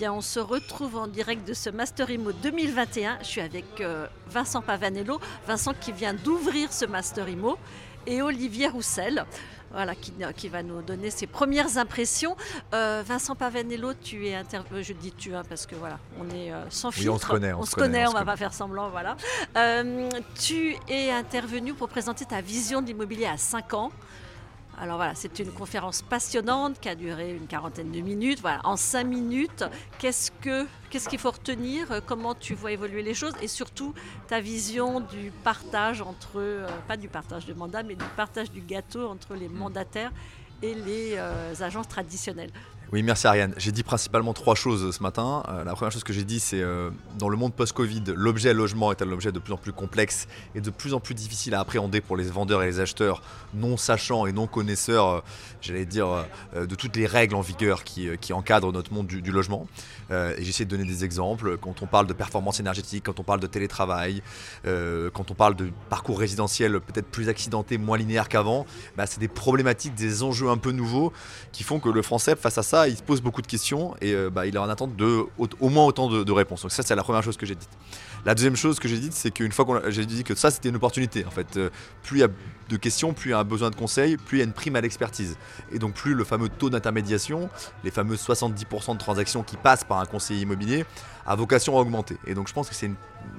bien, on se retrouve en direct de ce Master IMO 2021. Je suis avec euh, Vincent Pavanello, Vincent qui vient d'ouvrir ce Master IMO, et Olivier Roussel, voilà, qui, qui va nous donner ses premières impressions. Euh, Vincent Pavanello, tu es intervenu, je dis tu hein, parce que voilà, on est euh, sans Oui, filtre. on se connaît, on on se se connaît, connaît, on on se va connaît. pas faire semblant, voilà. Euh, tu es intervenu pour présenter ta vision de l'immobilier à 5 ans. Alors voilà, c'est une conférence passionnante qui a duré une quarantaine de minutes. Voilà, en cinq minutes, qu'est-ce que qu'est-ce qu'il faut retenir? Euh, Comment tu vois évoluer les choses? Et surtout, ta vision du partage entre, euh, pas du partage de mandat, mais du partage du gâteau entre les mandataires et les euh, agences traditionnelles. Oui, merci Ariane. J'ai dit principalement trois choses ce matin. Euh, la première chose que j'ai dit, c'est euh, dans le monde post-Covid, l'objet logement est un objet de plus en plus complexe et de plus en plus difficile à appréhender pour les vendeurs et les acheteurs non sachants et non connaisseurs, euh, j'allais dire, euh, de toutes les règles en vigueur qui, encadrent notre monde du, logement. Et j'essaie de donner des exemples. Quand on parle de performance énergétique, quand on parle de télétravail, quand on parle de parcours résidentiel peut-être plus accidenté, moins linéaire qu'avant, bah, c'est des problématiques, des enjeux un peu nouveaux qui font que le français, face à ça, il se pose beaucoup de questions et euh, bah, il est en attente de au, moins autant de, réponses. Donc ça, c'est la première chose que j'ai dite. La deuxième chose que j'ai dite, c'est qu'une fois qu'on j'ai dit que ça, c'était une opportunité. En fait, Euh, plus il y a de questions, plus il y a un besoin de conseils, plus il y a une prime à l'expertise. Et donc plus le fameux taux d'intermédiation, les fameux 70% de transactions qui passent par un conseiller immobilier, a vocation à augmenter. Et donc je pense que c'est une,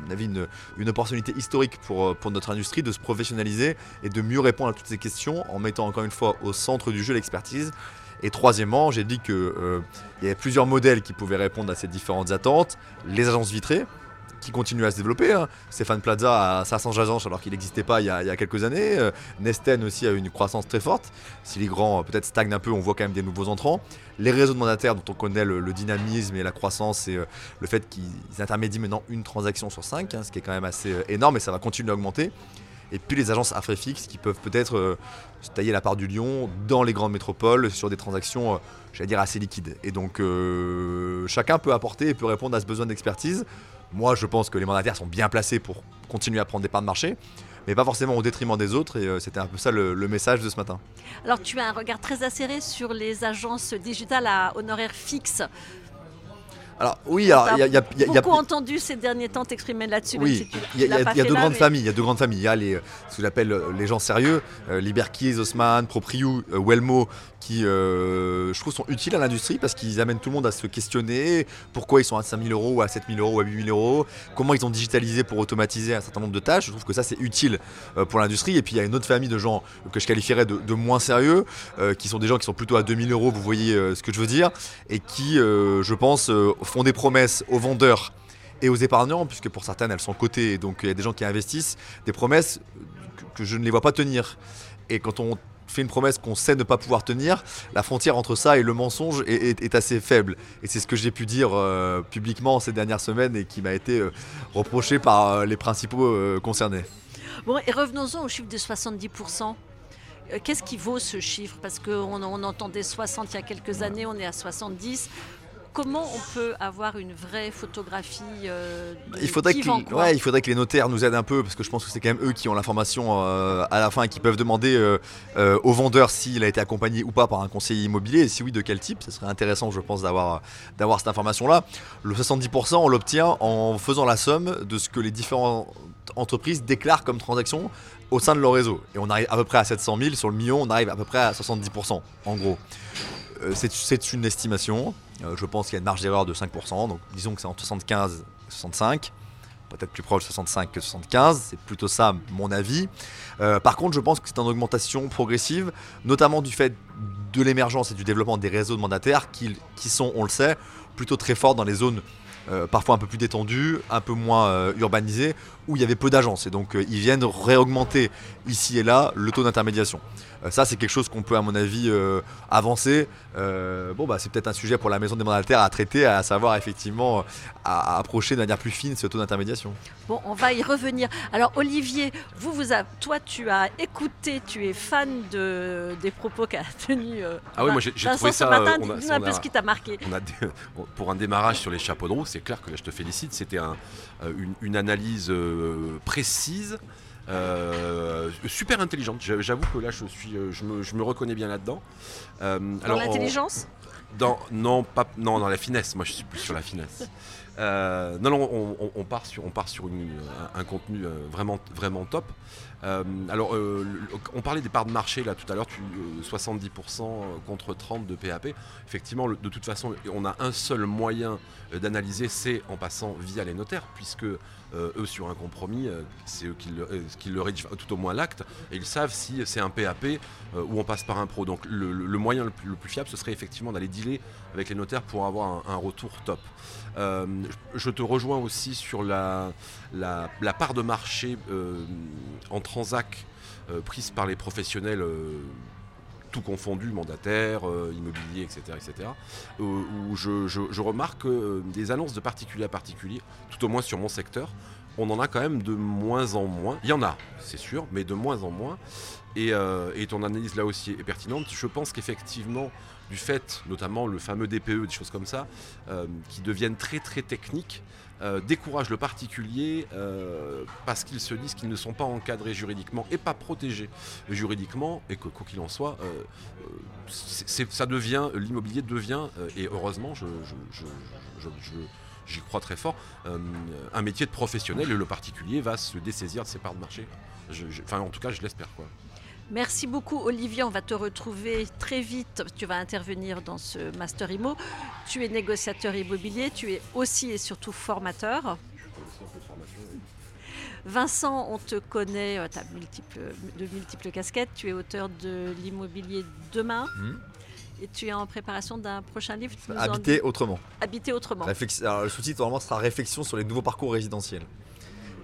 à avis, une, une opportunité historique pour, euh, pour notre industrie de se professionnaliser et de mieux répondre à toutes ces questions en mettant encore une fois au centre du jeu l'expertise. Et troisièmement, j'ai dit qu'il y avait plusieurs modèles qui pouvaient répondre à ces différentes attentes. Les agences vitrées, qui continuent à se développer. hein. Stéphane Plaza a 500 agences alors qu'il n'existait pas il y, a, quelques années. Euh, Nesten aussi a une croissance très forte. Si les grands euh, peut-être stagnent un peu, on voit quand même des nouveaux entrants. Les réseaux de mandataires dont on connaît le, dynamisme et la croissance et euh, le fait qu'ils intermédient maintenant une transaction sur cinq, hein, ce qui est quand même assez euh, énorme et ça va continuer à augmenter. Et puis les agences à frais fixes qui peuvent peut-être euh, se tailler la part du lion dans les grandes métropoles sur des transactions, euh, j'allais dire, assez liquides. Et donc euh, chacun peut apporter et peut répondre à ce besoin d'expertise. Moi, je pense que les mandataires sont bien placés pour continuer à prendre des parts de marché, mais pas forcément au détriment des autres. Et c'était un peu ça le, le message de ce matin. Alors, tu as un regard très acéré sur les agences digitales à honoraires fixes. Alors oui, il y y y a- beaucoup entendu ces derniers temps t'exprimer là-dessus. Oui, il y a, y deux là, grandes mais- familles. Il y a deux grandes familles. Il y a les, ce que j'appelle euh, les gens sérieux, euh, Liberkeys, Haussmann, Propriu, euh, Wellmo, qui euh, je trouve sont utiles à l'industrie parce qu'ils amènent tout le monde à se questionner pourquoi ils sont à 5000 euros ou à 7000 euros ou à 8000 euros, comment ils ont digitalisé pour automatiser un certain nombre de tâches? Je trouve que ça c'est utile euh, pour l'industrie. Et puis il y a une autre famille de gens que je qualifierais de, moins sérieux, euh, qui sont des gens qui sont plutôt à 2000 euros, vous voyez ce que je veux dire, et qui, je pense, font des promesses aux vendeurs et aux épargnants, puisque pour certaines elles sont cotées, donc il y a des gens qui investissent, des promesses que je ne les vois pas tenir. Et quand on fait une promesse qu'on sait ne pas pouvoir tenir, la frontière entre ça et le mensonge est, assez faible. Et c'est ce que j'ai pu dire euh, publiquement ces dernières semaines et qui m'a été euh, reproché par euh, les principaux concernés. Bon, et revenons-en au chiffre de 70%. Euh, Qu'est-ce qui vaut ce chiffre? Parce qu'on on entendait 60 il y a quelques années, on est à 70. Comment on peut avoir une vraie photographie euh, de Il faudrait, qui que, vend quoi ouais, il faudrait que les notaires nous aident un peu parce que je pense que c'est quand même eux qui ont l'information euh, à la fin et qui peuvent demander euh, au vendeur s'il a été accompagné ou pas par un conseiller immobilier et si oui de quel type? Ce serait intéressant je pense d'avoir d'avoir cette information là. Le 70% on l'obtient en faisant la somme de ce que les différentes entreprises déclarent comme transaction au sein de leur réseau. Et on arrive à peu près à 700 000, sur le million on arrive à peu près à 70% en gros. Euh, c'est- une estimation. Euh, je pense qu'il y a une marge d'erreur de 5%. Donc disons que c'est entre 75 et 65. Peut-être plus proche de 65 que 75. C'est plutôt ça mon avis. Euh, par contre, je pense que c'est en augmentation progressive, notamment du fait de l'émergence et du développement des réseaux de mandataires qui, sont, on le sait, plutôt très forts dans les zones parfois un peu plus détendues, un peu moins urbanisées, où il y avait peu d'agences. Et donc euh, ils viennent réaugmenter ici et là le taux d'intermédiation. Euh, ça, c'est quelque chose qu'on peut, à mon avis, euh, avancer. Euh, bon, bah, c'est peut-être un sujet pour la maison des mandataires à traiter, à savoir effectivement à, approcher de manière plus fine ce taux d'intermédiation. Bon, on va y revenir. Alors Olivier, vous, vous a- toi, tu as écouté, tu es fan de, des propos qu'a tenu euh, Ah oui, moi, j'ai- trouvé ce ça, matin. on a- Dis-nous un peu ce qui t'a marqué. On a des- pour un démarrage sur les chapeaux de roue, c'est clair que je te félicite. C'était un- une, une analyse euh, précise, euh, super intelligente. J'a- J'avoue que là, je suis, euh, je me, je me reconnais bien là-dedans. Euh, Dans l'intelligence dans, non, pas, non, dans la finesse. Moi, je suis plus sur la finesse. Euh, non, non, on, on- on part sur, on part sur une- un, un contenu vraiment, vraiment top. Alors, le- on parlait des parts de marché là tout à l'heure, tu- euh, 70% contre 30 de PAP. Effectivement, le- de toute façon, on a un seul moyen d'analyser, c'est en passant via les notaires, puisque euh, eux, sur un compromis, euh, c'est eux qui le, euh, rédigent, tout au moins l'acte, et ils savent si c'est un PAP ou on passe par un pro. Donc, le, moyen le plus, le plus fiable, ce serait effectivement d'aller dealer avec les notaires pour avoir un, retour top. Je te rejoins aussi sur la, part de marché en transac prise par les professionnels. Tout confondu, mandataires, euh, immobilier, etc. etc. euh, où je, remarque que euh, des annonces de particulier à particulier, tout au moins sur mon secteur, on en a quand même de moins en moins. Il y en a, c'est sûr, mais de moins en moins. Et, euh, ton analyse là aussi est pertinente. Je pense qu'effectivement, du fait, notamment le fameux DPE, des choses comme ça, euh, qui deviennent très très techniques, euh, découragent le particulier euh, parce qu'ils se disent qu'ils ne sont pas encadrés juridiquement et pas protégés juridiquement, et que quoi qu'il en soit, ça devient, l'immobilier devient, et heureusement, je- j'y crois très fort, euh, un métier de professionnel et le particulier va se dessaisir de ses parts de marché. Je- je- Enfin, en tout cas, je l'espère. quoi. Merci beaucoup Olivier, on va te retrouver très vite. Tu vas intervenir dans ce Master Imo. Tu es négociateur immobilier, tu es aussi et surtout formateur. Vincent, on te connaît, tu as de multiples casquettes. Tu es auteur de l'immobilier demain Hmm. Et tu es en préparation d'un prochain livre. En Habiter autrement. Habiter autrement. Alors, le sous-titre normalement sera réflexion sur les nouveaux parcours résidentiels.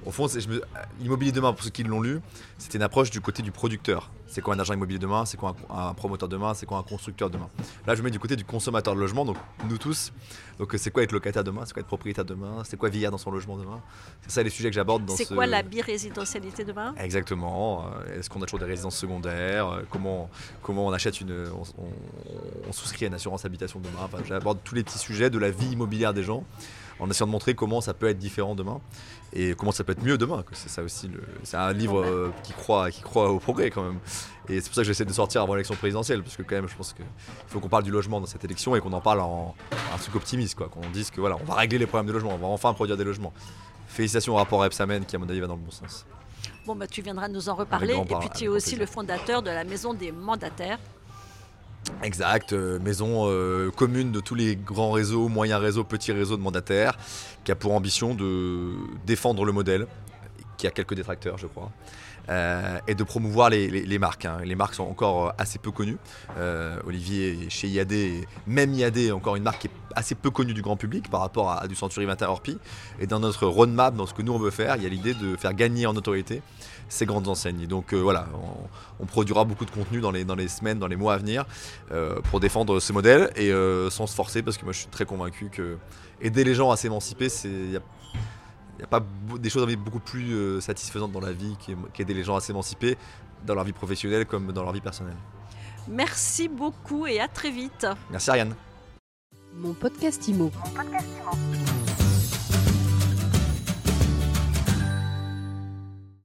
Au fond, me- l'immobilier demain, pour ceux qui l'ont lu, c'était une approche du côté du producteur. C'est quoi un agent immobilier demain C'est quoi un, un promoteur demain C'est quoi un constructeur demain Là, je me mets du côté du consommateur de logement, donc nous tous. Donc, euh, c'est quoi être locataire demain C'est quoi être propriétaire demain C'est quoi vieillir dans son logement demain? C'est ça les sujets que j'aborde dans C'est ce. quoi la birésidentialité demain? Exactement. Euh, Est-ce qu'on a toujours des résidences secondaires? Euh, comment, comment on achète une. On, on- on souscrit à une assurance habitation demain? Enfin, J'aborde tous les petits sujets de la vie immobilière des gens en essayant de montrer comment ça peut être différent demain et comment ça peut être mieux demain. C'est ça aussi. C'est un livre euh, qui, croit, qui croit au progrès quand même. Et c'est pour ça que j'essaie de sortir avant l'élection présidentielle parce que quand même je pense qu'il faut qu'on parle du logement dans cette élection et qu'on en parle en un truc optimiste quoi. Qu'on dise que voilà, on va régler les problèmes de logement, on va enfin produire des logements. Félicitations au rapport Epsamen qui à mon avis va dans le bon sens. Bon, bah, tu viendras nous en reparler. Et puis tu es aussi plaisir. le fondateur de la maison des mandataires. Exact, euh, maison euh, commune de tous les grands réseaux, moyens réseaux, petits réseaux de mandataires, qui a pour ambition de défendre le modèle, qui a quelques détracteurs je crois, euh, et de promouvoir les, marques. hein. Les marques sont encore euh, assez peu connues. Euh, Olivier chez IAD, même IAD est encore une marque qui est assez peu connue du grand public par rapport à, du Century 21 Orpi. Et dans notre roadmap, dans ce que nous on veut faire, il y a l'idée de faire gagner en autorité ces grandes enseignes. Et donc voilà, on, produira beaucoup de contenu dans les, dans les semaines, dans les mois à venir pour défendre ce modèle et sans se forcer parce que moi je suis très convaincu que aider les gens à s'émanciper, c'est il n'y a, y a pas des choses beaucoup plus euh, satisfaisantes dans la vie qu'ai- qu'aider les gens à s'émanciper dans leur vie professionnelle comme dans leur vie personnelle. Merci beaucoup et à très vite. Merci Ariane. Mon podcast Imo. Mon podcast Imo.